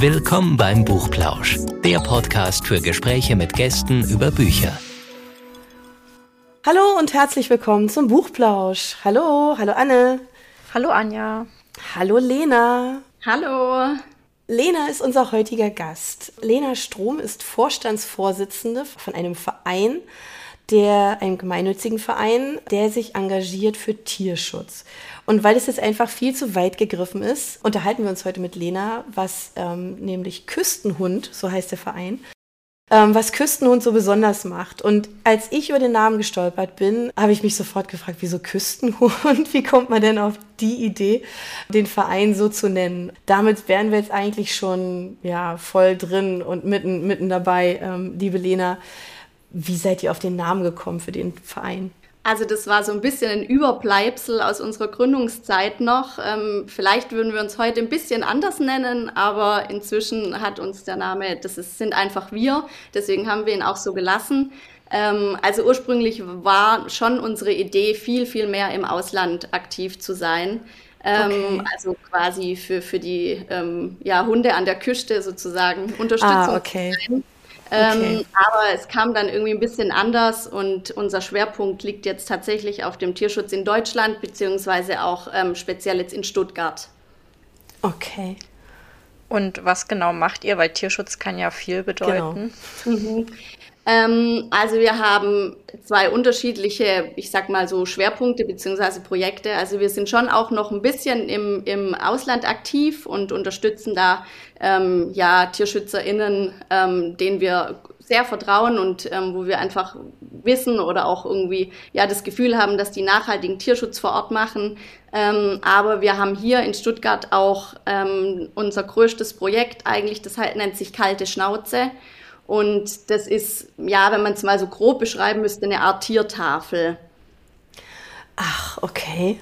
Willkommen beim Buchplausch, der Podcast für Gespräche mit Gästen über Bücher. Hallo und herzlich willkommen zum Buchplausch. Hallo, hallo Anne. Hallo Anja. Hallo Lena. Hallo. Lena ist unser heutiger Gast. Lena Strom ist Vorstandsvorsitzende von einem Verein, der, einem gemeinnützigen Verein, der sich engagiert für Tierschutz. Und weil es jetzt einfach viel zu weit gegriffen ist, unterhalten wir uns heute mit Lena, was ähm, nämlich Küstenhund, so heißt der Verein, ähm, was Küstenhund so besonders macht. Und als ich über den Namen gestolpert bin, habe ich mich sofort gefragt, wieso Küstenhund? Wie kommt man denn auf die Idee, den Verein so zu nennen? Damit wären wir jetzt eigentlich schon ja, voll drin und mitten, mitten dabei, ähm, liebe Lena. Wie seid ihr auf den Namen gekommen für den Verein? Also das war so ein bisschen ein Überbleibsel aus unserer Gründungszeit noch. Ähm, vielleicht würden wir uns heute ein bisschen anders nennen, aber inzwischen hat uns der Name, das ist, sind einfach wir, deswegen haben wir ihn auch so gelassen. Ähm, also ursprünglich war schon unsere Idee, viel, viel mehr im Ausland aktiv zu sein. Ähm, okay. Also quasi für, für die ähm, ja, Hunde an der Küste sozusagen Unterstützung. Ah, okay. Zu sein. Okay. Ähm, aber es kam dann irgendwie ein bisschen anders und unser Schwerpunkt liegt jetzt tatsächlich auf dem Tierschutz in Deutschland, beziehungsweise auch ähm, speziell jetzt in Stuttgart. Okay. Und was genau macht ihr? Weil Tierschutz kann ja viel bedeuten. Genau. Mhm. Ähm, also wir haben zwei unterschiedliche, ich sag mal so Schwerpunkte beziehungsweise Projekte. Also wir sind schon auch noch ein bisschen im, im Ausland aktiv und unterstützen da ähm, ja TierschützerInnen, ähm, denen wir sehr vertrauen und ähm, wo wir einfach wissen oder auch irgendwie ja das Gefühl haben, dass die nachhaltigen Tierschutz vor Ort machen. Ähm, aber wir haben hier in Stuttgart auch ähm, unser größtes Projekt eigentlich, das halt nennt sich Kalte Schnauze. Und das ist, ja, wenn man es mal so grob beschreiben müsste, eine Art Tiertafel. Ach, okay.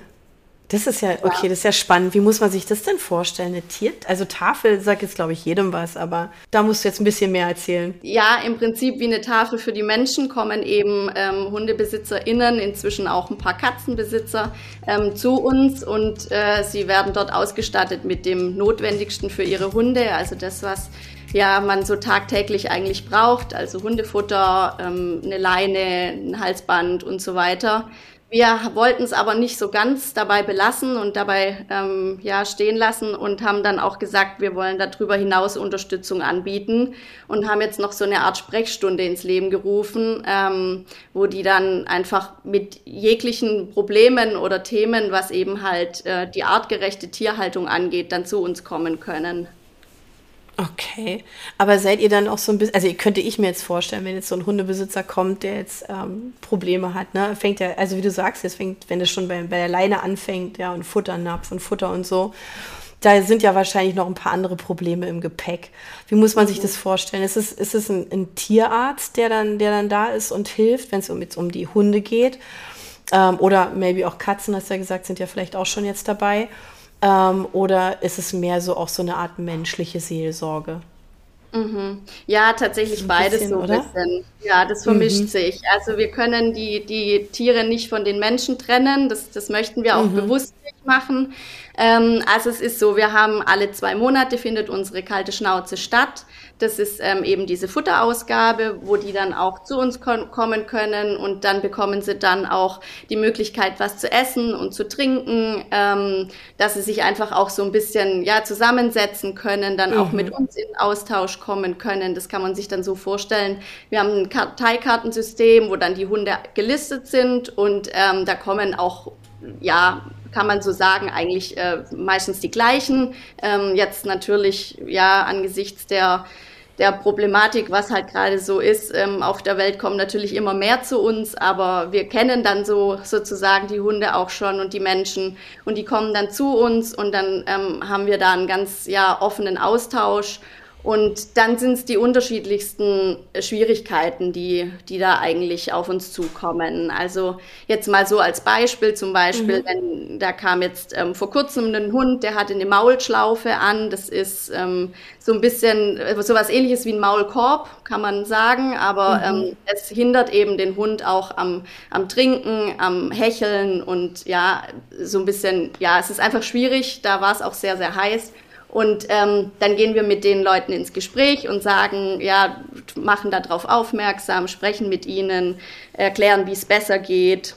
Das ist ja, okay, ja. das ist ja spannend. Wie muss man sich das denn vorstellen? Eine Tier, also Tafel sagt jetzt, glaube ich, jedem was, aber da musst du jetzt ein bisschen mehr erzählen. Ja, im Prinzip wie eine Tafel für die Menschen kommen eben ähm, HundebesitzerInnen, inzwischen auch ein paar Katzenbesitzer ähm, zu uns und äh, sie werden dort ausgestattet mit dem Notwendigsten für ihre Hunde, also das, was ja man so tagtäglich eigentlich braucht, also Hundefutter, ähm, eine Leine, ein Halsband und so weiter. Wir wollten es aber nicht so ganz dabei belassen und dabei ähm, ja, stehen lassen und haben dann auch gesagt, wir wollen darüber hinaus Unterstützung anbieten und haben jetzt noch so eine Art Sprechstunde ins Leben gerufen, ähm, wo die dann einfach mit jeglichen Problemen oder Themen, was eben halt äh, die artgerechte Tierhaltung angeht, dann zu uns kommen können. Okay, aber seid ihr dann auch so ein bisschen, also könnte ich mir jetzt vorstellen, wenn jetzt so ein Hundebesitzer kommt, der jetzt ähm, Probleme hat, ne, fängt er, also wie du sagst, jetzt fängt, wenn es schon bei, bei der Leine anfängt, ja, und Futternapf und Futter und so, da sind ja wahrscheinlich noch ein paar andere Probleme im Gepäck. Wie muss man sich das vorstellen? Ist es, ist es ein, ein Tierarzt, der dann, der dann da ist und hilft, wenn es um, jetzt um die Hunde geht? Ähm, oder maybe auch Katzen, hast du ja gesagt, sind ja vielleicht auch schon jetzt dabei. Ähm, oder ist es mehr so auch so eine Art menschliche Seelsorge? Mhm. Ja, tatsächlich beides bisschen, so ein bisschen. Ja, das vermischt mhm. sich. Also wir können die, die Tiere nicht von den Menschen trennen. Das, das möchten wir auch mhm. bewusst machen. Ähm, also es ist so, wir haben alle zwei Monate findet unsere kalte Schnauze statt. Das ist ähm, eben diese Futterausgabe, wo die dann auch zu uns kommen können und dann bekommen sie dann auch die Möglichkeit, was zu essen und zu trinken, ähm, dass sie sich einfach auch so ein bisschen ja zusammensetzen können, dann mhm. auch mit uns in Austausch kommen können. Das kann man sich dann so vorstellen. Wir haben ein Karteikartensystem, wo dann die Hunde gelistet sind und ähm, da kommen auch ja, kann man so sagen, eigentlich äh, meistens die gleichen. Ähm, jetzt natürlich, ja, angesichts der der Problematik, was halt gerade so ist. Ähm, auf der Welt kommen natürlich immer mehr zu uns, aber wir kennen dann so sozusagen die Hunde auch schon und die Menschen und die kommen dann zu uns und dann ähm, haben wir da einen ganz ja offenen Austausch und dann sind es die unterschiedlichsten Schwierigkeiten, die, die da eigentlich auf uns zukommen. Also jetzt mal so als Beispiel, zum Beispiel, mhm. wenn da kam jetzt ähm, vor kurzem ein Hund, der hatte eine Maulschlaufe an. Das ist ähm, so ein bisschen äh, sowas ähnliches wie ein Maulkorb, kann man sagen, aber mhm. ähm, es hindert eben den Hund auch am, am Trinken, am Hecheln und ja, so ein bisschen, ja, es ist einfach schwierig. Da war es auch sehr, sehr heiß. Und ähm, dann gehen wir mit den Leuten ins Gespräch und sagen, ja, machen darauf aufmerksam, sprechen mit ihnen, erklären, wie es besser geht.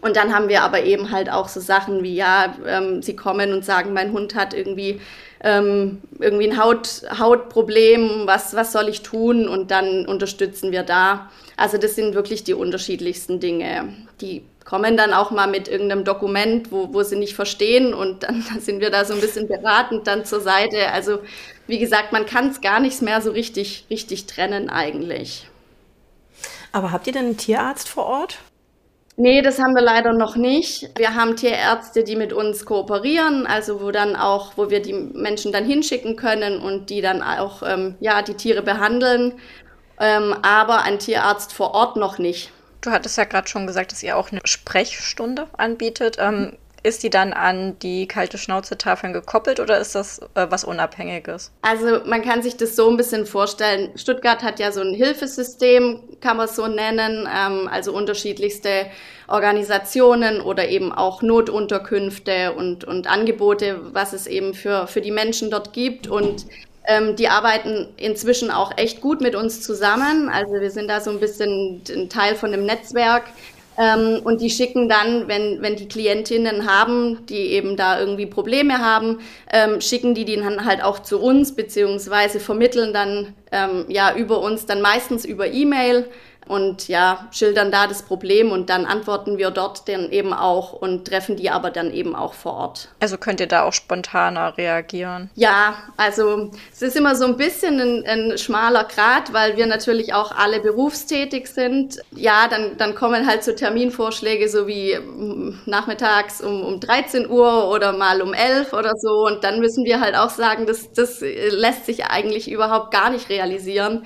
Und dann haben wir aber eben halt auch so Sachen wie, ja, ähm, sie kommen und sagen, mein Hund hat irgendwie ähm, irgendwie ein Haut, Hautproblem, was, was soll ich tun? Und dann unterstützen wir da. Also das sind wirklich die unterschiedlichsten Dinge. Die kommen dann auch mal mit irgendeinem Dokument, wo, wo sie nicht verstehen und dann sind wir da so ein bisschen beratend dann zur Seite. Also wie gesagt, man kann es gar nicht mehr so richtig, richtig trennen eigentlich. Aber habt ihr denn einen Tierarzt vor Ort? Nee, das haben wir leider noch nicht. Wir haben Tierärzte, die mit uns kooperieren, also wo dann auch, wo wir die Menschen dann hinschicken können und die dann auch ähm, ja die Tiere behandeln. Ähm, aber ein Tierarzt vor Ort noch nicht. Du hattest ja gerade schon gesagt, dass ihr auch eine Sprechstunde anbietet. Ähm, ist die dann an die kalte Schnauzetafeln gekoppelt oder ist das äh, was Unabhängiges? Also man kann sich das so ein bisschen vorstellen. Stuttgart hat ja so ein Hilfesystem, kann man es so nennen, ähm, also unterschiedlichste Organisationen oder eben auch Notunterkünfte und, und Angebote, was es eben für, für die Menschen dort gibt. Und ähm, die arbeiten inzwischen auch echt gut mit uns zusammen. Also wir sind da so ein bisschen ein Teil von dem Netzwerk. Ähm, und die schicken dann, wenn, wenn die Klientinnen haben, die eben da irgendwie Probleme haben, ähm, schicken die die dann halt auch zu uns, beziehungsweise vermitteln dann ähm, ja über uns, dann meistens über E-Mail und ja, schildern da das Problem und dann antworten wir dort dann eben auch und treffen die aber dann eben auch vor Ort. Also könnt ihr da auch spontaner reagieren? Ja, also es ist immer so ein bisschen ein, ein schmaler Grad, weil wir natürlich auch alle berufstätig sind. Ja, dann, dann kommen halt so Terminvorschläge so wie hm, nachmittags um, um 13 Uhr oder mal um 11 oder so und dann müssen wir halt auch sagen, das, das lässt sich eigentlich überhaupt gar nicht realisieren.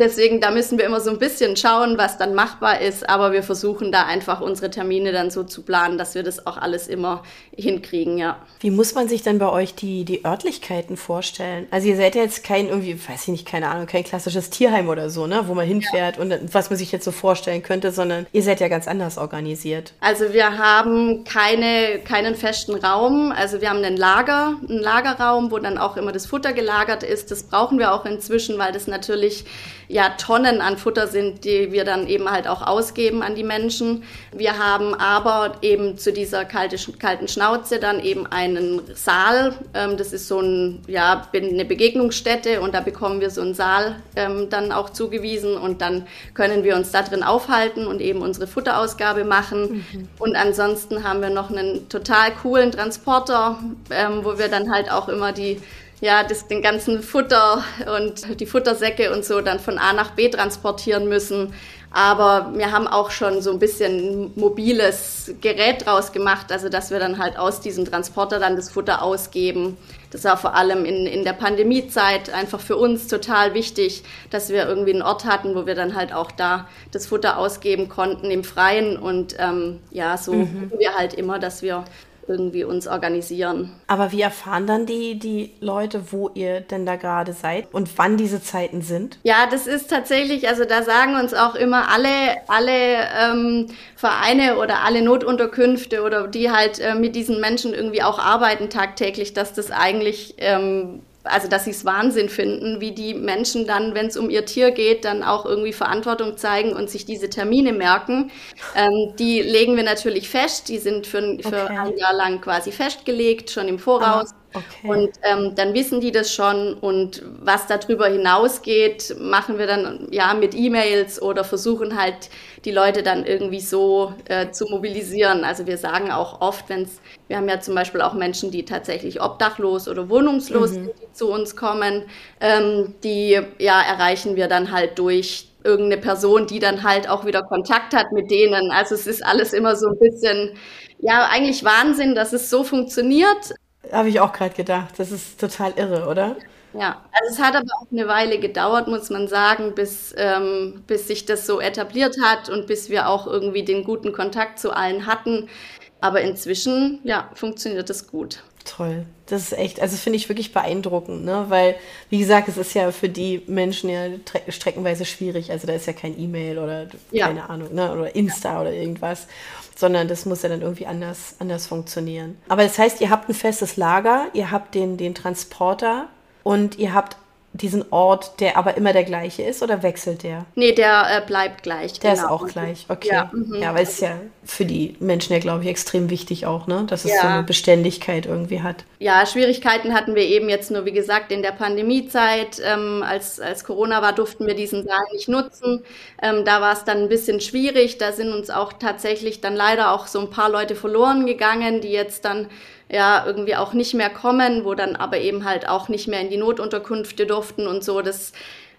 Deswegen, da müssen wir immer so ein bisschen schauen, was dann machbar ist. Aber wir versuchen da einfach unsere Termine dann so zu planen, dass wir das auch alles immer hinkriegen, ja. Wie muss man sich dann bei euch die, die Örtlichkeiten vorstellen? Also ihr seid ja jetzt kein irgendwie, weiß ich nicht, keine Ahnung, kein klassisches Tierheim oder so, ne, wo man hinfährt ja. und was man sich jetzt so vorstellen könnte, sondern ihr seid ja ganz anders organisiert. Also wir haben keine, keinen festen Raum. Also wir haben einen Lager, einen Lagerraum, wo dann auch immer das Futter gelagert ist. Das brauchen wir auch inzwischen, weil das natürlich ja Tonnen an Futter sind, die wir dann eben halt auch ausgeben an die Menschen. Wir haben aber eben zu dieser kalte, kalten Schnauze dann eben einen Saal. Ähm, das ist so ein, ja, eine Begegnungsstätte und da bekommen wir so einen Saal ähm, dann auch zugewiesen und dann können wir uns da drin aufhalten und eben unsere Futterausgabe machen. Mhm. Und ansonsten haben wir noch einen total coolen Transporter, ähm, wo wir dann halt auch immer die ja, das, den ganzen Futter und die Futtersäcke und so dann von A nach B transportieren müssen. Aber wir haben auch schon so ein bisschen mobiles Gerät draus gemacht, also dass wir dann halt aus diesem Transporter dann das Futter ausgeben. Das war vor allem in, in der Pandemiezeit einfach für uns total wichtig, dass wir irgendwie einen Ort hatten, wo wir dann halt auch da das Futter ausgeben konnten im Freien. Und ähm, ja, so mhm. wir halt immer, dass wir irgendwie uns organisieren. Aber wie erfahren dann die, die Leute, wo ihr denn da gerade seid und wann diese Zeiten sind? Ja, das ist tatsächlich, also da sagen uns auch immer alle, alle ähm, Vereine oder alle Notunterkünfte oder die halt äh, mit diesen Menschen irgendwie auch arbeiten tagtäglich, dass das eigentlich ähm, also dass sie es Wahnsinn finden, wie die Menschen dann, wenn es um ihr Tier geht, dann auch irgendwie Verantwortung zeigen und sich diese Termine merken. Ähm, die legen wir natürlich fest, die sind für, für okay. ein Jahr lang quasi festgelegt, schon im Voraus. Ah. Okay. Und ähm, dann wissen die das schon und was darüber hinausgeht, machen wir dann ja mit E-Mails oder versuchen halt die Leute dann irgendwie so äh, zu mobilisieren. Also wir sagen auch oft, wenn es, wir haben ja zum Beispiel auch Menschen, die tatsächlich obdachlos oder wohnungslos mhm. die zu uns kommen, ähm, die ja erreichen wir dann halt durch irgendeine Person, die dann halt auch wieder Kontakt hat mit denen. Also es ist alles immer so ein bisschen, ja, eigentlich Wahnsinn, dass es so funktioniert. Habe ich auch gerade gedacht. Das ist total irre, oder? Ja, also es hat aber auch eine Weile gedauert, muss man sagen, bis, ähm, bis sich das so etabliert hat und bis wir auch irgendwie den guten Kontakt zu allen hatten. Aber inzwischen, ja, funktioniert das gut. Toll. Das ist echt, also finde ich wirklich beeindruckend, ne? Weil, wie gesagt, es ist ja für die Menschen ja streckenweise schwierig. Also da ist ja kein E-Mail oder ja. keine Ahnung, ne? Oder Insta ja. oder irgendwas. Sondern das muss ja dann irgendwie anders, anders funktionieren. Aber das heißt, ihr habt ein festes Lager, ihr habt den, den Transporter und ihr habt diesen Ort, der aber immer der gleiche ist oder wechselt der? Nee, der äh, bleibt gleich. Der genau. ist auch gleich, okay. Ja, mhm. ja weil es ja für die Menschen ja, glaube ich, extrem wichtig auch, ne? dass es ja. so eine Beständigkeit irgendwie hat. Ja, Schwierigkeiten hatten wir eben jetzt nur, wie gesagt, in der Pandemiezeit. Ähm, als, als Corona war, durften wir diesen Saal nicht nutzen. Ähm, da war es dann ein bisschen schwierig. Da sind uns auch tatsächlich dann leider auch so ein paar Leute verloren gegangen, die jetzt dann ja irgendwie auch nicht mehr kommen, wo dann aber eben halt auch nicht mehr in die Notunterkünfte durften und so. Das,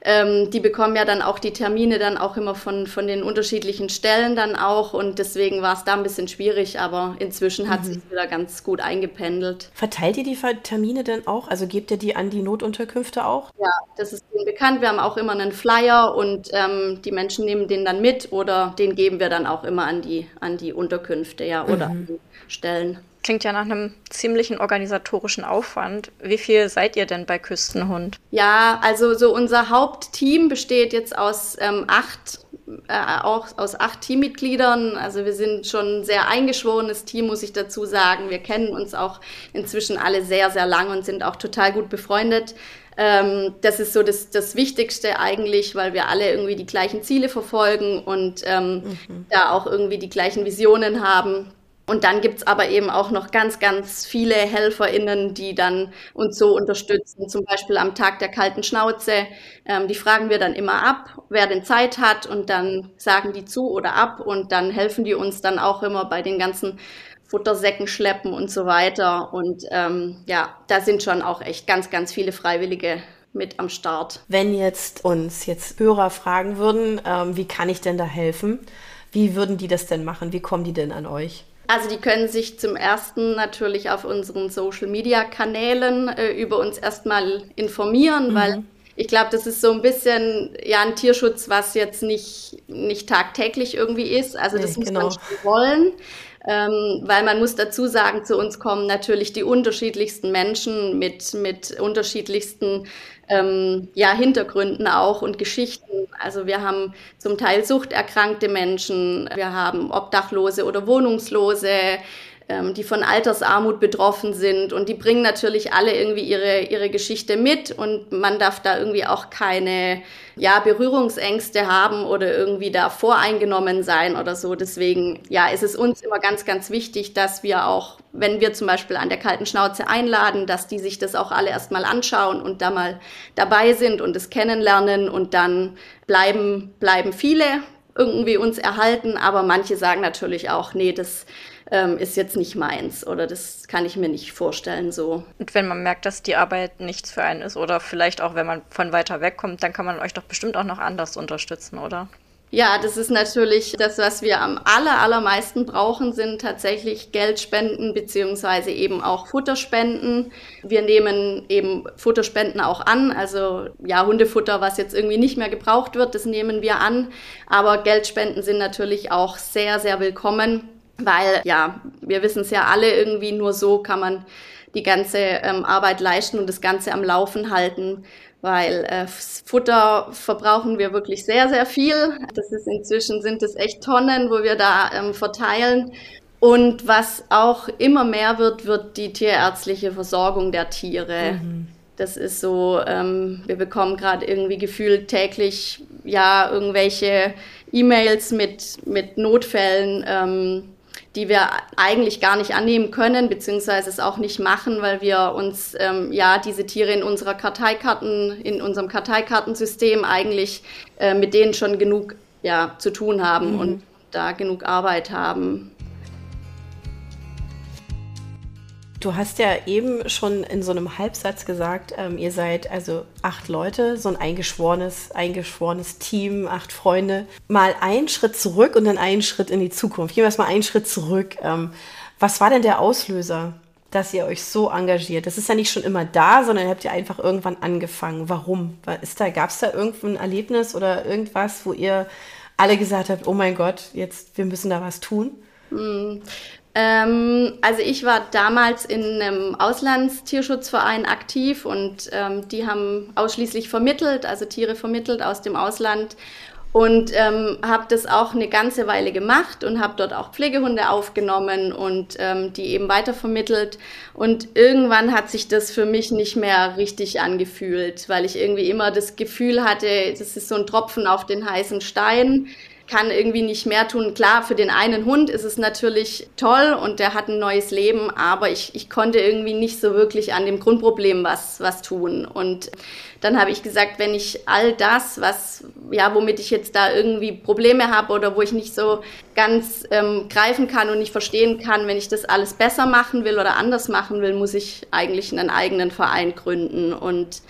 ähm, die bekommen ja dann auch die Termine dann auch immer von, von den unterschiedlichen Stellen dann auch und deswegen war es da ein bisschen schwierig, aber inzwischen hat mhm. sich wieder ganz gut eingependelt. Verteilt ihr die Termine denn auch? Also gebt ihr die an die Notunterkünfte auch? Ja, das ist ihnen bekannt. Wir haben auch immer einen Flyer und ähm, die Menschen nehmen den dann mit oder den geben wir dann auch immer an die, an die Unterkünfte, ja, oder mhm. an die Stellen. Klingt ja nach einem ziemlichen organisatorischen Aufwand. Wie viel seid ihr denn bei Küstenhund? Ja, also so unser Hauptteam besteht jetzt aus ähm, acht äh, auch aus acht Teammitgliedern. Also wir sind schon ein sehr eingeschworenes Team, muss ich dazu sagen. Wir kennen uns auch inzwischen alle sehr, sehr lang und sind auch total gut befreundet. Ähm, das ist so das, das Wichtigste eigentlich, weil wir alle irgendwie die gleichen Ziele verfolgen und ähm, mhm. da auch irgendwie die gleichen Visionen haben. Und dann gibt's aber eben auch noch ganz, ganz viele HelferInnen, die dann uns so unterstützen. Zum Beispiel am Tag der kalten Schnauze. Ähm, die fragen wir dann immer ab, wer denn Zeit hat. Und dann sagen die zu oder ab. Und dann helfen die uns dann auch immer bei den ganzen Futtersäcken schleppen und so weiter. Und ähm, ja, da sind schon auch echt ganz, ganz viele Freiwillige mit am Start. Wenn jetzt uns jetzt Hörer fragen würden, ähm, wie kann ich denn da helfen? Wie würden die das denn machen? Wie kommen die denn an euch? Also die können sich zum ersten natürlich auf unseren Social-Media-Kanälen äh, über uns erstmal informieren, mhm. weil ich glaube, das ist so ein bisschen ja ein Tierschutz, was jetzt nicht, nicht tagtäglich irgendwie ist. Also das nee, muss genau. man schon wollen. Ähm, weil man muss dazu sagen, zu uns kommen natürlich die unterschiedlichsten Menschen mit, mit unterschiedlichsten ähm, ja, Hintergründen auch und Geschichten. Also wir haben zum Teil suchterkrankte Menschen, wir haben Obdachlose oder Wohnungslose, ähm, die von Altersarmut betroffen sind und die bringen natürlich alle irgendwie ihre, ihre Geschichte mit und man darf da irgendwie auch keine ja, Berührungsängste haben oder irgendwie da voreingenommen sein oder so. Deswegen, ja, ist es uns immer ganz, ganz wichtig, dass wir auch, wenn wir zum Beispiel an der kalten Schnauze einladen, dass die sich das auch alle erstmal anschauen und da mal dabei sind und es kennenlernen und dann bleiben, bleiben viele irgendwie uns erhalten, aber manche sagen natürlich auch, nee, das ähm, ist jetzt nicht meins oder das kann ich mir nicht vorstellen so. Und wenn man merkt, dass die Arbeit nichts für einen ist oder vielleicht auch, wenn man von weiter weg kommt, dann kann man euch doch bestimmt auch noch anders unterstützen, oder? Ja, das ist natürlich das, was wir am aller, allermeisten brauchen, sind tatsächlich Geldspenden beziehungsweise eben auch Futterspenden. Wir nehmen eben Futterspenden auch an, also ja, Hundefutter, was jetzt irgendwie nicht mehr gebraucht wird, das nehmen wir an. Aber Geldspenden sind natürlich auch sehr, sehr willkommen weil ja, wir wissen es ja alle irgendwie, nur so kann man die ganze ähm, Arbeit leisten und das Ganze am Laufen halten, weil äh, Futter verbrauchen wir wirklich sehr, sehr viel. Das ist inzwischen sind es echt Tonnen, wo wir da ähm, verteilen. Und was auch immer mehr wird, wird die tierärztliche Versorgung der Tiere. Mhm. Das ist so, ähm, wir bekommen gerade irgendwie gefühlt täglich ja irgendwelche E-Mails mit, mit Notfällen. Die wir eigentlich gar nicht annehmen können, beziehungsweise es auch nicht machen, weil wir uns ähm, ja diese Tiere in unserer Karteikarten, in unserem Karteikartensystem eigentlich äh, mit denen schon genug ja, zu tun haben mhm. und da genug Arbeit haben. Du hast ja eben schon in so einem Halbsatz gesagt, ähm, ihr seid also acht Leute, so ein eingeschworenes, eingeschworenes Team, acht Freunde. Mal einen Schritt zurück und dann einen Schritt in die Zukunft. Gehen wir mal einen Schritt zurück. Ähm, was war denn der Auslöser, dass ihr euch so engagiert? Das ist ja nicht schon immer da, sondern habt ihr einfach irgendwann angefangen. Warum? Da, gab es da irgendein Erlebnis oder irgendwas, wo ihr alle gesagt habt, oh mein Gott, jetzt, wir müssen da was tun? Hm. Ähm, also ich war damals in einem Auslandstierschutzverein aktiv und ähm, die haben ausschließlich vermittelt, also Tiere vermittelt aus dem Ausland und ähm, habe das auch eine ganze Weile gemacht und habe dort auch Pflegehunde aufgenommen und ähm, die eben weitervermittelt. Und irgendwann hat sich das für mich nicht mehr richtig angefühlt, weil ich irgendwie immer das Gefühl hatte, das ist so ein Tropfen auf den heißen Stein kann irgendwie nicht mehr tun. Klar, für den einen Hund ist es natürlich toll und der hat ein neues Leben, aber ich, ich konnte irgendwie nicht so wirklich an dem Grundproblem was, was tun. Und dann habe ich gesagt, wenn ich all das, was, ja, womit ich jetzt da irgendwie Probleme habe oder wo ich nicht so ganz ähm, greifen kann und nicht verstehen kann, wenn ich das alles besser machen will oder anders machen will, muss ich eigentlich einen eigenen Verein gründen. Und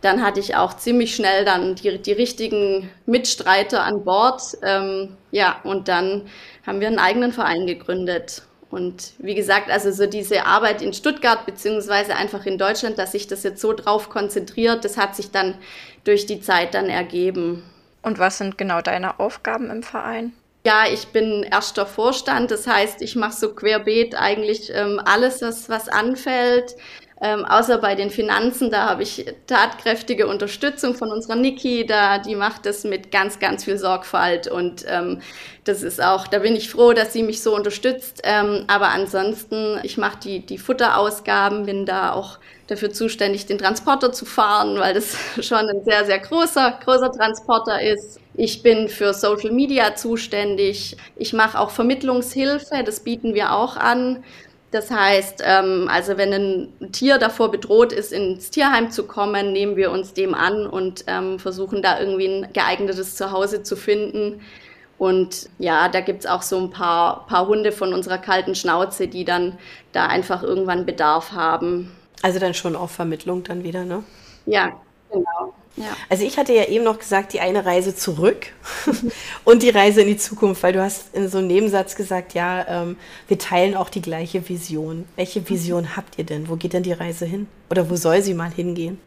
dann hatte ich auch ziemlich schnell dann die, die richtigen Mitstreiter an Bord. Ähm, ja, und dann haben wir einen eigenen Verein gegründet. Und wie gesagt, also so diese Arbeit in Stuttgart beziehungsweise einfach in Deutschland, dass sich das jetzt so drauf konzentriert, das hat sich dann durch die Zeit dann ergeben. Und was sind genau deine Aufgaben im Verein? Ja, ich bin erster Vorstand, das heißt, ich mache so querbeet eigentlich ähm, alles, was, was anfällt. Ähm, außer bei den Finanzen, da habe ich tatkräftige Unterstützung von unserer Niki, da die macht das mit ganz, ganz viel Sorgfalt und ähm, das ist auch, da bin ich froh, dass sie mich so unterstützt. Ähm, aber ansonsten, ich mache die, die Futterausgaben, bin da auch dafür zuständig, den Transporter zu fahren, weil das schon ein sehr, sehr großer, großer Transporter ist. Ich bin für Social Media zuständig. Ich mache auch Vermittlungshilfe, das bieten wir auch an. Das heißt, ähm, also wenn ein Tier davor bedroht ist, ins Tierheim zu kommen, nehmen wir uns dem an und ähm, versuchen da irgendwie ein geeignetes Zuhause zu finden. Und ja, da gibt's auch so ein paar, paar Hunde von unserer kalten Schnauze, die dann da einfach irgendwann Bedarf haben. Also dann schon auf Vermittlung dann wieder, ne? Ja, genau. Ja. Also ich hatte ja eben noch gesagt, die eine Reise zurück und die Reise in die Zukunft, weil du hast in so einem Nebensatz gesagt, ja, ähm, wir teilen auch die gleiche Vision. Welche Vision habt ihr denn? Wo geht denn die Reise hin? Oder wo soll sie mal hingehen?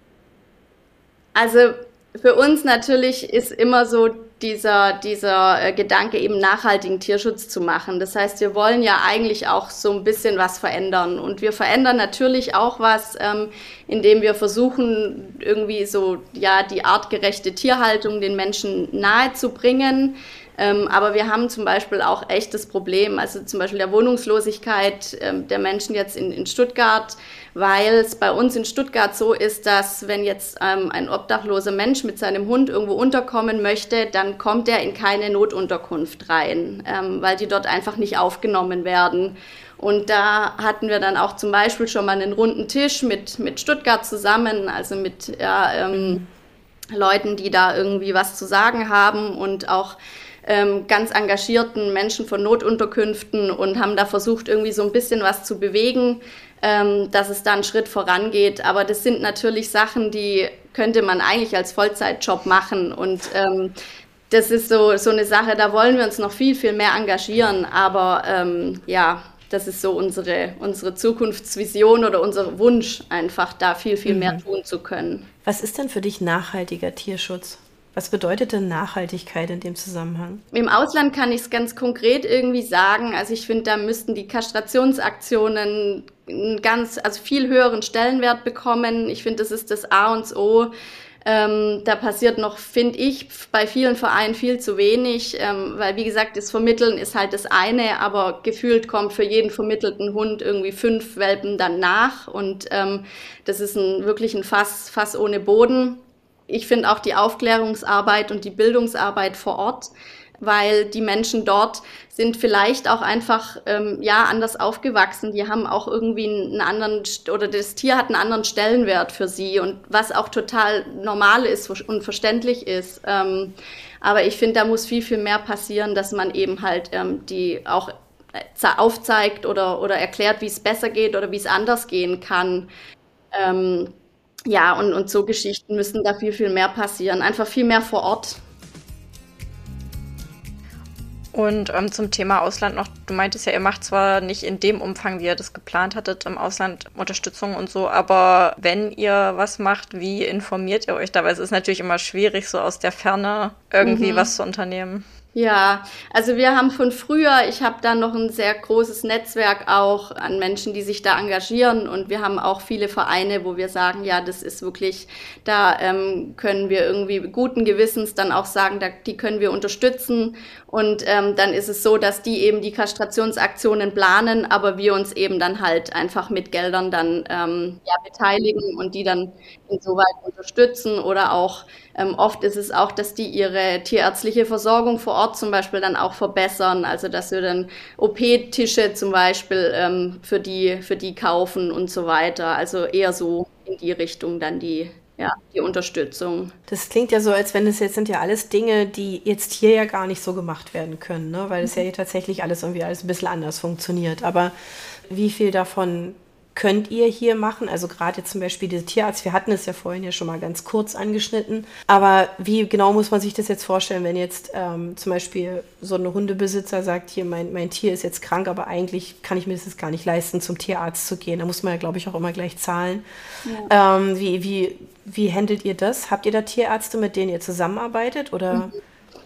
Also für uns natürlich ist immer so dieser, dieser äh, Gedanke, eben nachhaltigen Tierschutz zu machen. Das heißt, wir wollen ja eigentlich auch so ein bisschen was verändern. Und wir verändern natürlich auch was, ähm, indem wir versuchen, irgendwie so, ja, die artgerechte Tierhaltung den Menschen nahezubringen. Ähm, aber wir haben zum Beispiel auch echtes Problem, also zum Beispiel der Wohnungslosigkeit ähm, der Menschen jetzt in, in Stuttgart, weil es bei uns in Stuttgart so ist, dass wenn jetzt ähm, ein obdachloser Mensch mit seinem Hund irgendwo unterkommen möchte, dann kommt er in keine Notunterkunft rein, ähm, weil die dort einfach nicht aufgenommen werden. Und da hatten wir dann auch zum Beispiel schon mal einen runden Tisch mit, mit Stuttgart zusammen, also mit ja, ähm, Leuten, die da irgendwie was zu sagen haben und auch ähm, ganz engagierten Menschen von Notunterkünften und haben da versucht, irgendwie so ein bisschen was zu bewegen, ähm, dass es da einen Schritt vorangeht. Aber das sind natürlich Sachen, die könnte man eigentlich als Vollzeitjob machen und ähm, das ist so, so eine Sache, da wollen wir uns noch viel, viel mehr engagieren. Aber ähm, ja, das ist so unsere, unsere Zukunftsvision oder unser Wunsch, einfach da viel, viel mehr mhm. tun zu können. Was ist denn für dich nachhaltiger Tierschutz? Was bedeutet denn Nachhaltigkeit in dem Zusammenhang? Im Ausland kann ich es ganz konkret irgendwie sagen. Also ich finde, da müssten die Kastrationsaktionen einen ganz, also viel höheren Stellenwert bekommen. Ich finde, das ist das A und O. Ähm, da passiert noch, finde ich, bei vielen Vereinen viel zu wenig, ähm, weil wie gesagt, das Vermitteln ist halt das eine, aber gefühlt kommt für jeden vermittelten Hund irgendwie fünf Welpen dann nach und ähm, das ist ein, wirklich ein Fass, Fass ohne Boden ich finde auch die Aufklärungsarbeit und die Bildungsarbeit vor Ort, weil die Menschen dort sind vielleicht auch einfach ähm, ja anders aufgewachsen. Die haben auch irgendwie einen anderen oder das Tier hat einen anderen Stellenwert für sie und was auch total normal ist und verständlich ist. Ähm, aber ich finde, da muss viel viel mehr passieren, dass man eben halt ähm, die auch äh, aufzeigt oder oder erklärt, wie es besser geht oder wie es anders gehen kann. Ähm, ja, und, und so Geschichten müssen da viel, viel mehr passieren. Einfach viel mehr vor Ort. Und ähm, zum Thema Ausland noch, du meintest ja, ihr macht zwar nicht in dem Umfang, wie ihr das geplant hattet, im Ausland Unterstützung und so, aber wenn ihr was macht, wie informiert ihr euch da? Weil es ist natürlich immer schwierig, so aus der Ferne irgendwie mhm. was zu unternehmen. Ja, also wir haben von früher, ich habe da noch ein sehr großes Netzwerk auch an Menschen, die sich da engagieren. Und wir haben auch viele Vereine, wo wir sagen, ja, das ist wirklich, da ähm, können wir irgendwie guten Gewissens dann auch sagen, da, die können wir unterstützen und ähm, dann ist es so, dass die eben die Kastrationsaktionen planen, aber wir uns eben dann halt einfach mit Geldern dann ähm, ja, beteiligen und die dann insoweit unterstützen oder auch ähm, oft ist es auch, dass die ihre tierärztliche Versorgung vor Ort zum Beispiel dann auch verbessern, also dass wir dann OP-Tische zum Beispiel ähm, für, die, für die kaufen und so weiter. Also eher so in die Richtung dann die, ja, die Unterstützung. Das klingt ja so, als wenn es jetzt sind ja alles Dinge, die jetzt hier ja gar nicht so gemacht werden können, ne? weil es ja hier tatsächlich alles irgendwie alles ein bisschen anders funktioniert. Aber wie viel davon könnt ihr hier machen? Also gerade jetzt zum Beispiel diese Tierarzt, wir hatten es ja vorhin ja schon mal ganz kurz angeschnitten. Aber wie genau muss man sich das jetzt vorstellen, wenn jetzt ähm, zum Beispiel so ein Hundebesitzer sagt, hier mein, mein Tier ist jetzt krank, aber eigentlich kann ich mir das gar nicht leisten, zum Tierarzt zu gehen. Da muss man ja, glaube ich, auch immer gleich zahlen. Ja. Ähm, wie, wie, wie handelt ihr das? Habt ihr da Tierärzte, mit denen ihr zusammenarbeitet? Oder? Mhm.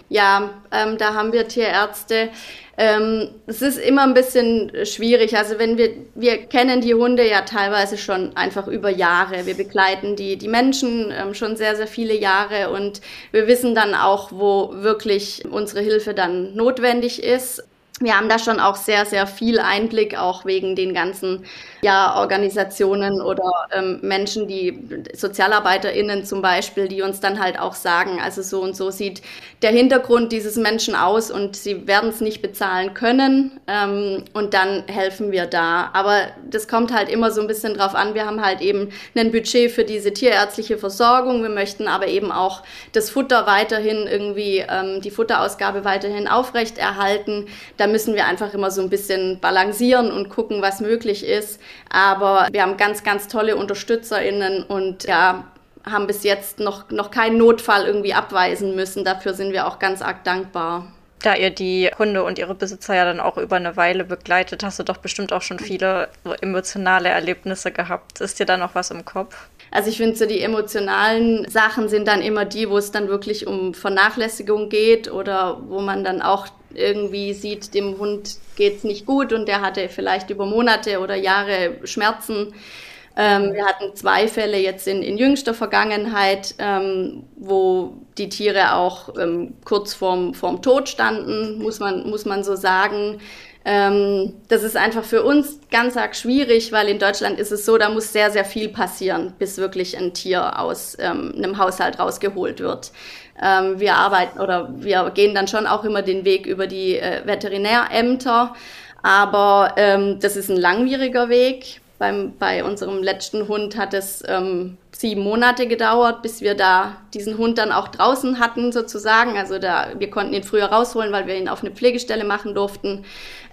Ja, ähm, da haben wir Tierärzte. Ähm, es ist immer ein bisschen schwierig. Also wenn wir, wir kennen die Hunde ja teilweise schon einfach über Jahre. Wir begleiten die, die Menschen ähm, schon sehr, sehr viele Jahre und wir wissen dann auch, wo wirklich unsere Hilfe dann notwendig ist wir haben da schon auch sehr, sehr viel Einblick, auch wegen den ganzen ja, Organisationen oder ähm, Menschen, die SozialarbeiterInnen zum Beispiel, die uns dann halt auch sagen, also so und so sieht der Hintergrund dieses Menschen aus und sie werden es nicht bezahlen können ähm, und dann helfen wir da. Aber das kommt halt immer so ein bisschen drauf an. Wir haben halt eben ein Budget für diese tierärztliche Versorgung. Wir möchten aber eben auch das Futter weiterhin irgendwie, ähm, die Futterausgabe weiterhin aufrechterhalten. Da müssen wir einfach immer so ein bisschen balancieren und gucken, was möglich ist. Aber wir haben ganz, ganz tolle UnterstützerInnen und ja, haben bis jetzt noch, noch keinen Notfall irgendwie abweisen müssen. Dafür sind wir auch ganz arg dankbar. Da ihr die Hunde und ihre Besitzer ja dann auch über eine Weile begleitet, hast du doch bestimmt auch schon viele so emotionale Erlebnisse gehabt. Ist dir da noch was im Kopf? Also ich finde so die emotionalen Sachen sind dann immer die, wo es dann wirklich um Vernachlässigung geht oder wo man dann auch irgendwie sieht, dem Hund geht es nicht gut und der hatte vielleicht über Monate oder Jahre Schmerzen. Ähm, wir hatten zwei Fälle jetzt in, in jüngster Vergangenheit, ähm, wo die Tiere auch ähm, kurz vorm, vorm Tod standen, muss man, muss man so sagen. Ähm, das ist einfach für uns ganz arg schwierig, weil in Deutschland ist es so, da muss sehr, sehr viel passieren, bis wirklich ein Tier aus ähm, einem Haushalt rausgeholt wird. Ähm, wir arbeiten oder wir gehen dann schon auch immer den Weg über die äh, Veterinärämter, aber ähm, das ist ein langwieriger Weg. Beim, bei unserem letzten Hund hat es ähm, sieben Monate gedauert, bis wir da diesen Hund dann auch draußen hatten, sozusagen. Also da, wir konnten ihn früher rausholen, weil wir ihn auf eine Pflegestelle machen durften.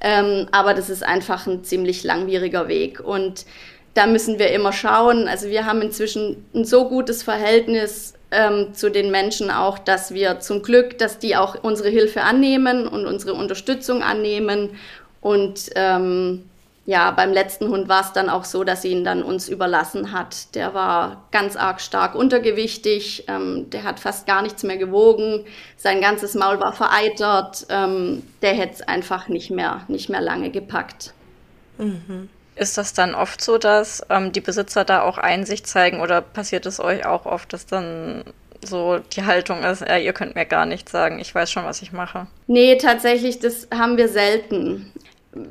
Ähm, aber das ist einfach ein ziemlich langwieriger Weg. Und da müssen wir immer schauen. Also wir haben inzwischen ein so gutes Verhältnis ähm, zu den Menschen auch, dass wir zum Glück, dass die auch unsere Hilfe annehmen und unsere Unterstützung annehmen. Und ähm, ja, beim letzten Hund war es dann auch so, dass sie ihn dann uns überlassen hat. Der war ganz arg stark untergewichtig, ähm, der hat fast gar nichts mehr gewogen, sein ganzes Maul war vereitert, ähm, der hätte es einfach nicht mehr, nicht mehr lange gepackt. Mhm. Ist das dann oft so, dass ähm, die Besitzer da auch Einsicht zeigen oder passiert es euch auch oft, dass dann so die Haltung ist, ja, ihr könnt mir gar nichts sagen, ich weiß schon, was ich mache? Nee, tatsächlich, das haben wir selten.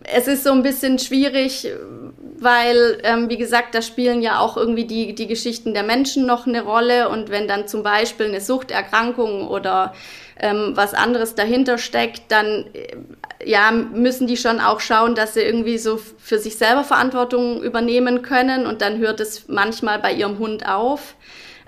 Es ist so ein bisschen schwierig, weil, ähm, wie gesagt, da spielen ja auch irgendwie die, die Geschichten der Menschen noch eine Rolle. Und wenn dann zum Beispiel eine Suchterkrankung oder ähm, was anderes dahinter steckt, dann äh, ja, müssen die schon auch schauen, dass sie irgendwie so für sich selber Verantwortung übernehmen können. Und dann hört es manchmal bei ihrem Hund auf.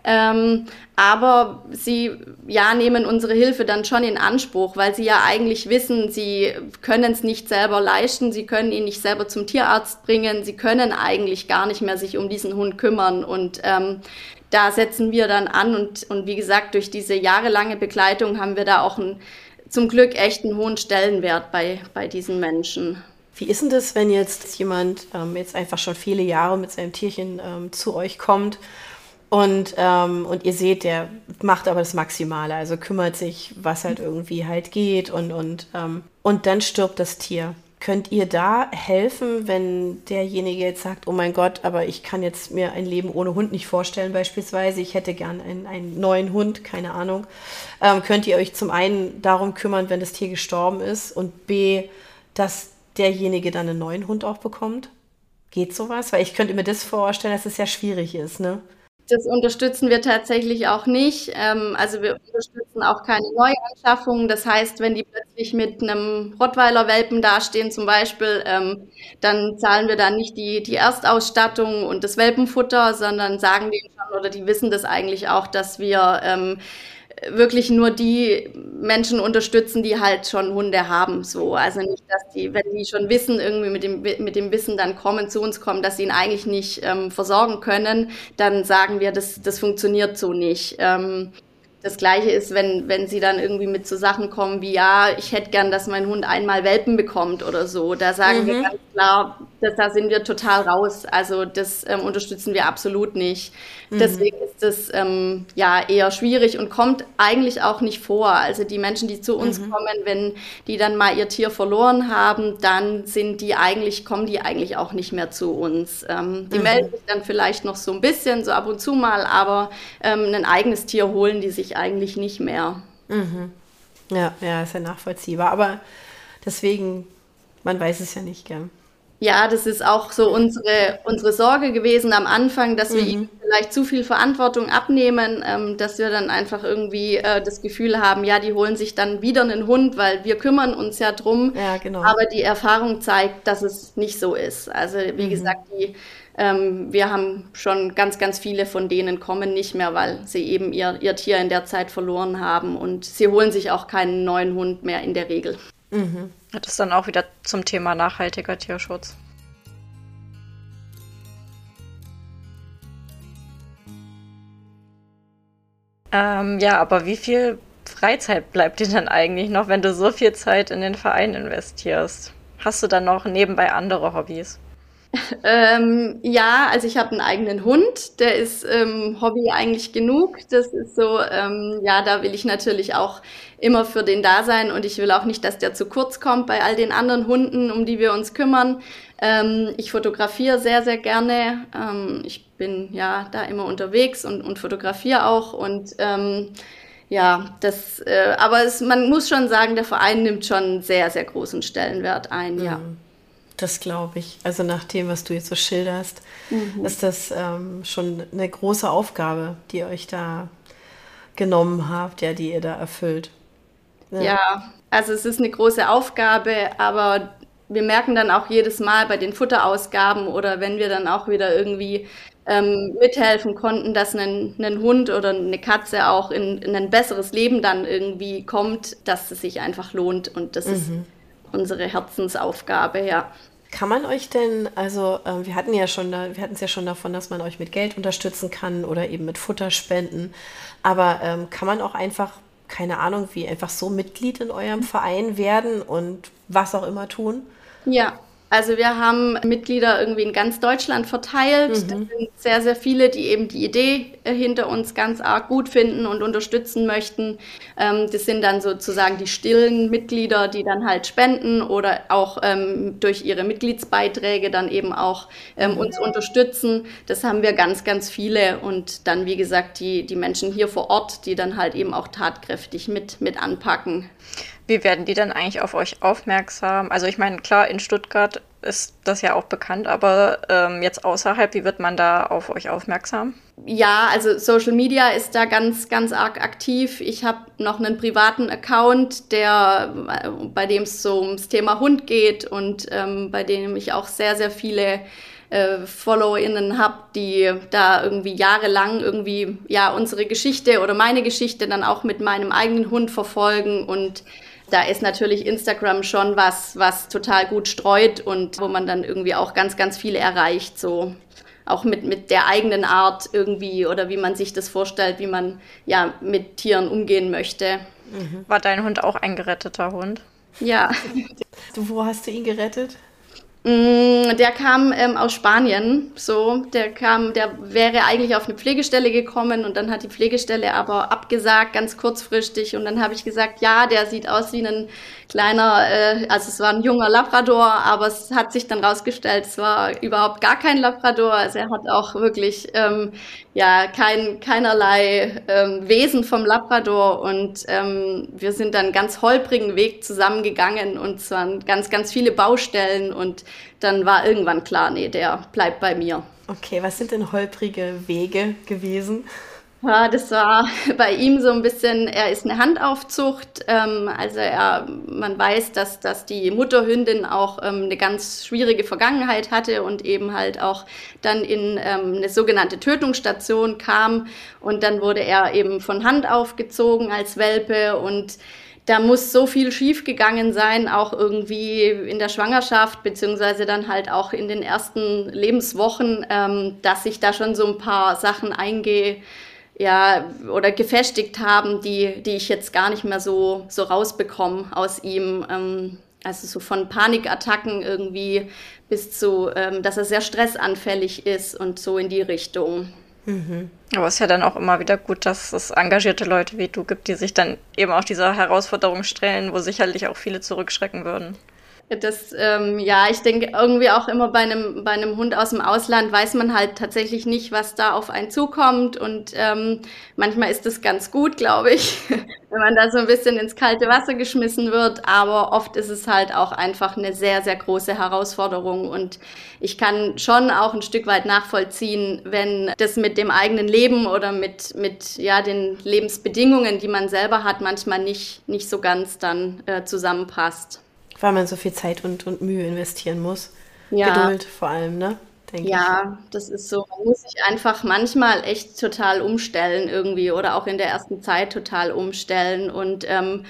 Ähm, aber sie ja, nehmen unsere Hilfe dann schon in Anspruch, weil sie ja eigentlich wissen, sie können es nicht selber leisten, sie können ihn nicht selber zum Tierarzt bringen, sie können eigentlich gar nicht mehr sich um diesen Hund kümmern. Und ähm, da setzen wir dann an und, und wie gesagt, durch diese jahrelange Begleitung haben wir da auch einen, zum Glück echt einen hohen Stellenwert bei, bei diesen Menschen. Wie ist denn das, wenn jetzt jemand ähm, jetzt einfach schon viele Jahre mit seinem Tierchen ähm, zu euch kommt Und, ähm, und ihr seht, der macht aber das Maximale, also kümmert sich, was halt irgendwie halt geht und, und, ähm, und dann stirbt das Tier. Könnt ihr da helfen, wenn derjenige jetzt sagt, oh mein Gott, aber ich kann jetzt mir ein Leben ohne Hund nicht vorstellen beispielsweise, ich hätte gern einen, einen neuen Hund, keine Ahnung. Ähm, könnt ihr euch zum einen darum kümmern, wenn das Tier gestorben ist und b, dass derjenige dann einen neuen Hund auch bekommt? Geht sowas? Weil ich könnte mir das vorstellen, dass es ja schwierig ist, ne? Das unterstützen wir tatsächlich auch nicht. Ähm, also wir unterstützen auch keine Neuanschaffungen. Das heißt, wenn die plötzlich mit einem Rottweiler-Welpen dastehen zum Beispiel, ähm, dann zahlen wir dann nicht die, die Erstausstattung und das Welpenfutter, sondern sagen denen schon, oder die wissen das eigentlich auch, dass wir ähm, wirklich nur die Menschen unterstützen, die halt schon Hunde haben. So, also nicht, dass die, wenn die schon wissen, irgendwie mit dem mit dem Wissen dann kommen zu uns kommen, dass sie ihn eigentlich nicht ähm, versorgen können, dann sagen wir, das das funktioniert so nicht. Ähm, das Gleiche ist, wenn, wenn sie dann irgendwie mit so Sachen kommen wie, ja, ich hätte gern, dass mein Hund einmal Welpen bekommt oder so. Da sagen mhm. wir ganz klar, dass, da sind wir total raus. Also das ähm, unterstützen wir absolut nicht. Mhm. Deswegen ist das ähm, ja eher schwierig und kommt eigentlich auch nicht vor. Also die Menschen, die zu uns mhm. kommen, wenn die dann mal ihr Tier verloren haben, dann sind die eigentlich, kommen die eigentlich auch nicht mehr zu uns. Ähm, die mhm. melden sich dann vielleicht noch so ein bisschen, so ab und zu mal, aber ähm, ein eigenes Tier holen die sich eigentlich nicht mehr. Mhm. Ja, ja, ist ja nachvollziehbar. Aber deswegen, man weiß es ja nicht gern. Ja, das ist auch so unsere, unsere Sorge gewesen am Anfang, dass wir mhm. ihnen vielleicht zu viel Verantwortung abnehmen, ähm, dass wir dann einfach irgendwie äh, das Gefühl haben, ja, die holen sich dann wieder einen Hund, weil wir kümmern uns ja drum. Ja, genau. Aber die Erfahrung zeigt, dass es nicht so ist. Also wie mhm. gesagt, die ähm, wir haben schon ganz, ganz viele von denen kommen nicht mehr, weil sie eben ihr, ihr Tier in der Zeit verloren haben und sie holen sich auch keinen neuen Hund mehr in der Regel. Mhm. Das ist dann auch wieder zum Thema nachhaltiger Tierschutz. Ähm, ja, aber wie viel Freizeit bleibt dir dann eigentlich noch, wenn du so viel Zeit in den Verein investierst? Hast du dann noch nebenbei andere Hobbys? Ähm, ja, also ich habe einen eigenen Hund, der ist ähm, Hobby eigentlich genug. Das ist so, ähm, ja, da will ich natürlich auch immer für den da sein und ich will auch nicht, dass der zu kurz kommt bei all den anderen Hunden, um die wir uns kümmern. Ähm, ich fotografiere sehr, sehr gerne. Ähm, ich bin ja da immer unterwegs und, und fotografiere auch und ähm, ja, das, äh, aber es, man muss schon sagen, der Verein nimmt schon sehr, sehr großen Stellenwert ein, ja. Das glaube ich. Also nach dem, was du jetzt so schilderst, mhm. ist das ähm, schon eine große Aufgabe, die ihr euch da genommen habt, ja, die ihr da erfüllt. Ja. ja, also es ist eine große Aufgabe, aber wir merken dann auch jedes Mal bei den Futterausgaben oder wenn wir dann auch wieder irgendwie ähm, mithelfen konnten, dass ein, ein, Hund oder eine Katze auch in, in, ein besseres Leben dann irgendwie kommt, dass es sich einfach lohnt und das mhm. ist unsere Herzensaufgabe, ja. Kann man euch denn, also äh, wir hatten ja schon, da, wir hatten es ja schon davon, dass man euch mit Geld unterstützen kann oder eben mit Futterspenden, aber ähm, kann man auch einfach, keine Ahnung, wie einfach so Mitglied in eurem Verein werden und was auch immer tun? Ja, also wir haben Mitglieder irgendwie in ganz Deutschland verteilt. Mhm. Das sind sehr, sehr viele, die eben die Idee äh, hinter uns ganz arg gut finden und unterstützen möchten. Ähm, das sind dann sozusagen die stillen Mitglieder, die dann halt spenden oder auch ähm, durch ihre Mitgliedsbeiträge dann eben auch ähm, mhm. uns unterstützen. Das haben wir ganz, ganz viele. Und dann, wie gesagt, die, die Menschen hier vor Ort, die dann halt eben auch tatkräftig mit, mit anpacken. Wie werden die dann eigentlich auf euch aufmerksam? Also ich meine, klar, in Stuttgart ist das ja auch bekannt, aber ähm, jetzt außerhalb, wie wird man da auf euch aufmerksam? Ja, also Social Media ist da ganz, ganz arg aktiv. Ich habe noch einen privaten Account, der, bei dem es so ums Thema Hund geht und ähm, bei dem ich auch sehr, sehr viele äh, FollowerInnen habe, die da irgendwie jahrelang irgendwie ja unsere Geschichte oder meine Geschichte dann auch mit meinem eigenen Hund verfolgen und da ist natürlich Instagram schon was, was total gut streut und wo man dann irgendwie auch ganz, ganz viele erreicht, so auch mit, mit der eigenen Art irgendwie oder wie man sich das vorstellt, wie man ja mit Tieren umgehen möchte. War dein Hund auch ein geretteter Hund? Ja. Du, wo hast du ihn gerettet? Mm, der kam ähm, aus Spanien, so, der kam, der wäre eigentlich auf eine Pflegestelle gekommen und dann hat die Pflegestelle aber abgesagt, ganz kurzfristig. Und dann habe ich gesagt, ja, der sieht aus wie ein kleiner, äh, also es war ein junger Labrador, aber es hat sich dann rausgestellt, es war überhaupt gar kein Labrador, also er hat auch wirklich, ähm, ja, kein, keinerlei ähm, Wesen vom Labrador. Und ähm, wir sind dann ganz holprigen Weg zusammengegangen und waren ganz, ganz viele Baustellen und dann war irgendwann klar, nee, der bleibt bei mir. Okay, was sind denn holprige Wege gewesen? Ja, das war bei ihm so ein bisschen, er ist eine Handaufzucht, ähm, also er, man weiß, dass, dass die Mutterhündin auch ähm, eine ganz schwierige Vergangenheit hatte und eben halt auch dann in ähm, eine sogenannte Tötungsstation kam und dann wurde er eben von Hand aufgezogen als Welpe und da muss so viel schiefgegangen sein, auch irgendwie in der Schwangerschaft, beziehungsweise dann halt auch in den ersten Lebenswochen, ähm, dass ich da schon so ein paar Sachen eingehe, ja, oder gefestigt haben, die, die ich jetzt gar nicht mehr so, so rausbekomme aus ihm. Ähm, also so von Panikattacken irgendwie bis zu, ähm, dass er sehr stressanfällig ist und so in die Richtung. Mhm. Aber es ist ja dann auch immer wieder gut, dass es engagierte Leute wie du gibt, die sich dann eben auch dieser Herausforderung stellen, wo sicherlich auch viele zurückschrecken würden. Das, ähm, ja, ich denke irgendwie auch immer bei einem, bei einem Hund aus dem Ausland weiß man halt tatsächlich nicht, was da auf einen zukommt. Und ähm, manchmal ist es ganz gut, glaube ich, wenn man da so ein bisschen ins kalte Wasser geschmissen wird. Aber oft ist es halt auch einfach eine sehr, sehr große Herausforderung. Und ich kann schon auch ein Stück weit nachvollziehen, wenn das mit dem eigenen Leben oder mit, mit ja, den Lebensbedingungen, die man selber hat, manchmal nicht, nicht so ganz dann äh, zusammenpasst weil man so viel Zeit und, und Mühe investieren muss. Ja. Geduld vor allem, ne? Denke ja, ich. das ist so. Man muss sich einfach manchmal echt total umstellen irgendwie oder auch in der ersten Zeit total umstellen. Und ähm,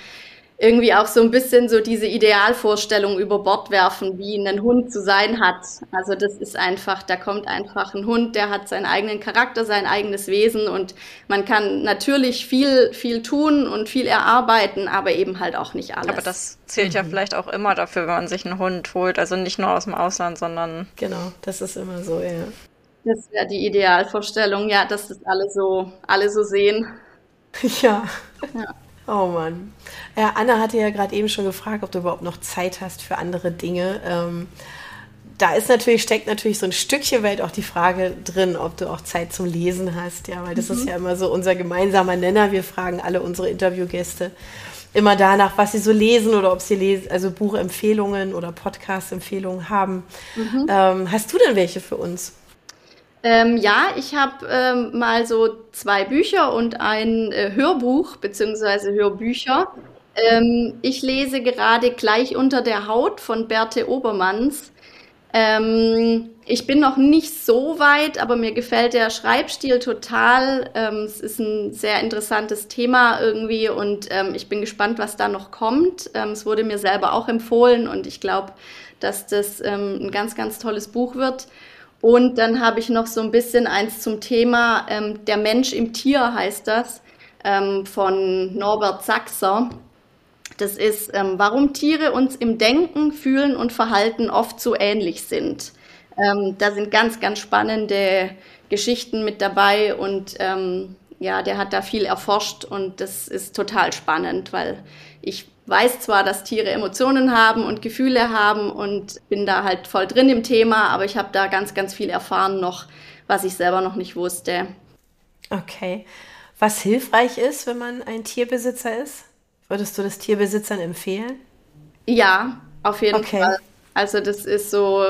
irgendwie auch so ein bisschen so diese Idealvorstellung über Bord werfen, wie ein Hund zu sein hat. Also das ist einfach, da kommt einfach ein Hund, der hat seinen eigenen Charakter, sein eigenes Wesen und man kann natürlich viel, viel tun und viel erarbeiten, aber eben halt auch nicht alles. Aber das zählt mhm. ja vielleicht auch immer dafür, wenn man sich einen Hund holt, also nicht nur aus dem Ausland, sondern. Genau, das ist immer so, ja. Das wäre die Idealvorstellung, ja, dass das alle so, alle so sehen. Ja. ja. Oh Mann. Ja, Anna hatte ja gerade eben schon gefragt, ob du überhaupt noch Zeit hast für andere Dinge. Ähm, da ist natürlich, steckt natürlich so ein Stückchen weit auch die Frage drin, ob du auch Zeit zum Lesen hast, ja, weil das mhm. ist ja immer so unser gemeinsamer Nenner. Wir fragen alle unsere Interviewgäste immer danach, was sie so lesen oder ob sie lesen, also Buchempfehlungen oder Podcast-Empfehlungen haben. Mhm. Ähm, hast du denn welche für uns? Ähm, ja, ich habe ähm, mal so zwei Bücher und ein äh, Hörbuch beziehungsweise Hörbücher. Ähm, ich lese gerade Gleich unter der Haut von Berthe Obermanns. Ähm, ich bin noch nicht so weit, aber mir gefällt der Schreibstil total. Ähm, es ist ein sehr interessantes Thema irgendwie und ähm, ich bin gespannt, was da noch kommt. es wurde mir selber auch empfohlen und ich glaube, dass das ein ganz, ganz tolles Buch wird. Und dann habe ich noch so ein bisschen eins zum Thema ähm, Der Mensch im Tier heißt das, ähm, von Norbert Sachser. Das ist, ähm, warum Tiere uns im Denken, Fühlen und Verhalten oft so ähnlich sind. Ähm, da sind ganz, ganz spannende Geschichten mit dabei und ähm, ja, der hat da viel erforscht und das ist total spannend, weil ich weiß zwar, dass Tiere Emotionen haben und Gefühle haben und bin da halt voll drin im Thema, aber ich habe da ganz, ganz viel erfahren noch, was ich selber noch nicht wusste. Okay. Was hilfreich ist, wenn man ein Tierbesitzer ist? Würdest du das Tierbesitzern empfehlen? Ja, auf jeden okay. Fall. Also das ist so,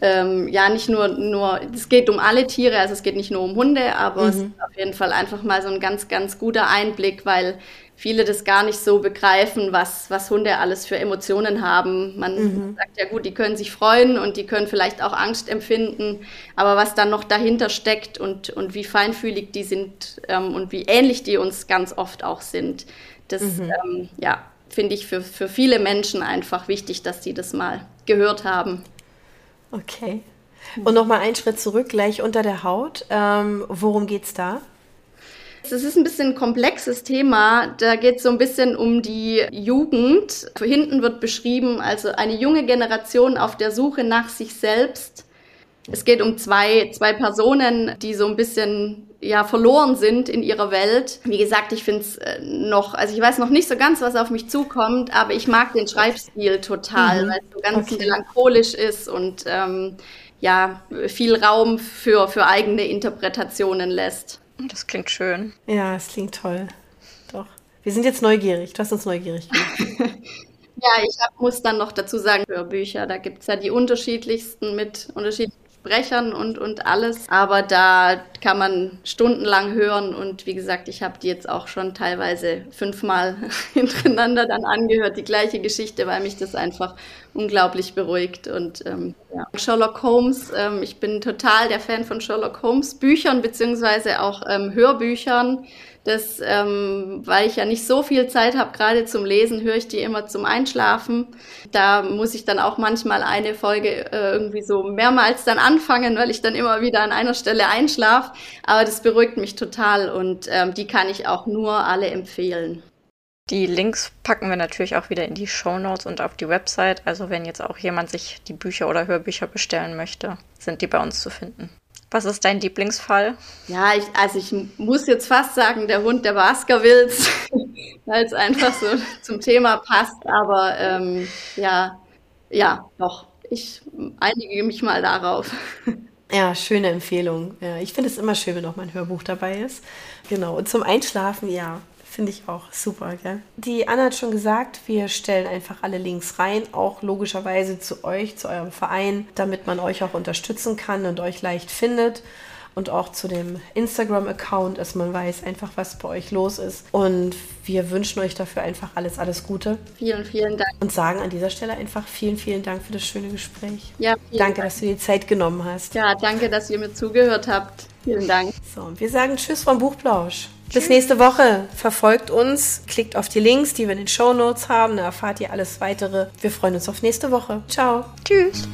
ähm, ja, nicht nur, nur, es geht um alle Tiere, also es geht nicht nur um Hunde, aber mhm. es ist auf jeden Fall einfach mal so ein ganz, ganz guter Einblick, weil viele das gar nicht so begreifen, was, was Hunde alles für Emotionen haben. Man mhm. sagt ja gut, die können sich freuen und die können vielleicht auch Angst empfinden, aber was dann noch dahinter steckt und, und wie feinfühlig die sind ähm, und wie ähnlich die uns ganz oft auch sind, das mhm. ähm, ja, finde ich für, für viele Menschen einfach wichtig, dass die das mal gehört haben. Okay. Und nochmal einen Schritt zurück, gleich unter der Haut. Ähm, worum geht es da? Es ist ein bisschen ein komplexes Thema. Da geht es so ein bisschen um die Jugend. Hinten wird beschrieben, also eine junge Generation auf der Suche nach sich selbst. Es geht um zwei, zwei Personen, die so ein bisschen ja verloren sind in ihrer Welt. Wie gesagt, ich finde es äh, noch, also ich weiß noch nicht so ganz, was auf mich zukommt, aber ich mag den Schreibstil total, mhm. weil es so ganz okay. melancholisch ist und ähm, ja viel Raum für für eigene Interpretationen lässt. Das klingt schön. Ja, es klingt toll. Doch. Wir sind jetzt neugierig. Du hast uns neugierig gemacht. ja, ich hab, muss dann noch dazu sagen, Hörbücher, da gibt es ja die unterschiedlichsten mit unterschiedlichen Sprechern und, und alles. Aber da kann man stundenlang hören und wie gesagt, ich habe die jetzt auch schon teilweise fünfmal hintereinander dann angehört, die gleiche Geschichte, weil mich das einfach unglaublich beruhigt. Und ähm, ja. Sherlock Holmes, ähm, ich bin total der Fan von Sherlock Holmes Büchern beziehungsweise auch ähm, Hörbüchern. Das, ähm, weil ich ja nicht so viel Zeit habe, gerade zum Lesen, höre ich die immer zum Einschlafen. Da muss ich dann auch manchmal eine Folge äh, irgendwie so mehrmals dann anfangen, weil ich dann immer wieder an einer Stelle einschlafe. Aber das beruhigt mich total und ähm, die kann ich auch nur alle empfehlen. Die Links packen wir natürlich auch wieder in die Show Notes und auf die Website. Also wenn jetzt auch jemand sich die Bücher oder Hörbücher bestellen möchte, sind die bei uns zu finden. Was ist dein Lieblingsfall? Ja, ich, also ich muss jetzt fast sagen, der Hund der Baskervilles, weil es einfach so zum Thema passt. Aber ähm, ja, ja, doch. Ich einige mich mal darauf. Ja, schöne Empfehlung. Ja, ich finde es immer schön, wenn auch mal ein Hörbuch dabei ist. Genau. Und zum Einschlafen, ja, Finde ich auch super, gell? Die Anna hat schon gesagt, wir stellen einfach alle Links rein, auch logischerweise zu euch, zu eurem Verein, damit man euch auch unterstützen kann und euch leicht findet. Und auch zu dem Instagram-Account, dass man weiß einfach, was bei euch los ist. Und wir wünschen euch dafür einfach alles, alles Gute. Vielen, vielen Dank. Und sagen an dieser Stelle einfach vielen, vielen Dank für das schöne Gespräch. Ja, danke, Dank. dass du dir die Zeit genommen hast. Ja, danke, dass ihr mir zugehört habt. Vielen Dank. So, und wir sagen Tschüss vom Buchplausch. Bis nächste Woche. Verfolgt uns, klickt auf die Links, die wir in den Show Notes haben. Da erfahrt ihr alles weitere. Wir freuen uns auf nächste Woche. Ciao. Tschüss.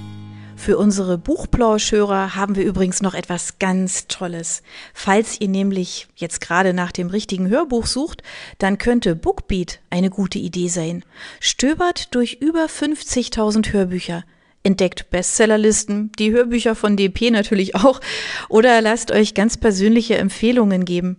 Für unsere Buchplauschhörer haben wir übrigens noch etwas ganz Tolles. Falls ihr nämlich jetzt gerade nach dem richtigen Hörbuch sucht, dann könnte Bookbeat eine gute Idee sein. Stöbert durch über 50.000 Hörbücher entdeckt Bestsellerlisten, die Hörbücher von DP natürlich auch, oder lasst euch ganz persönliche Empfehlungen geben.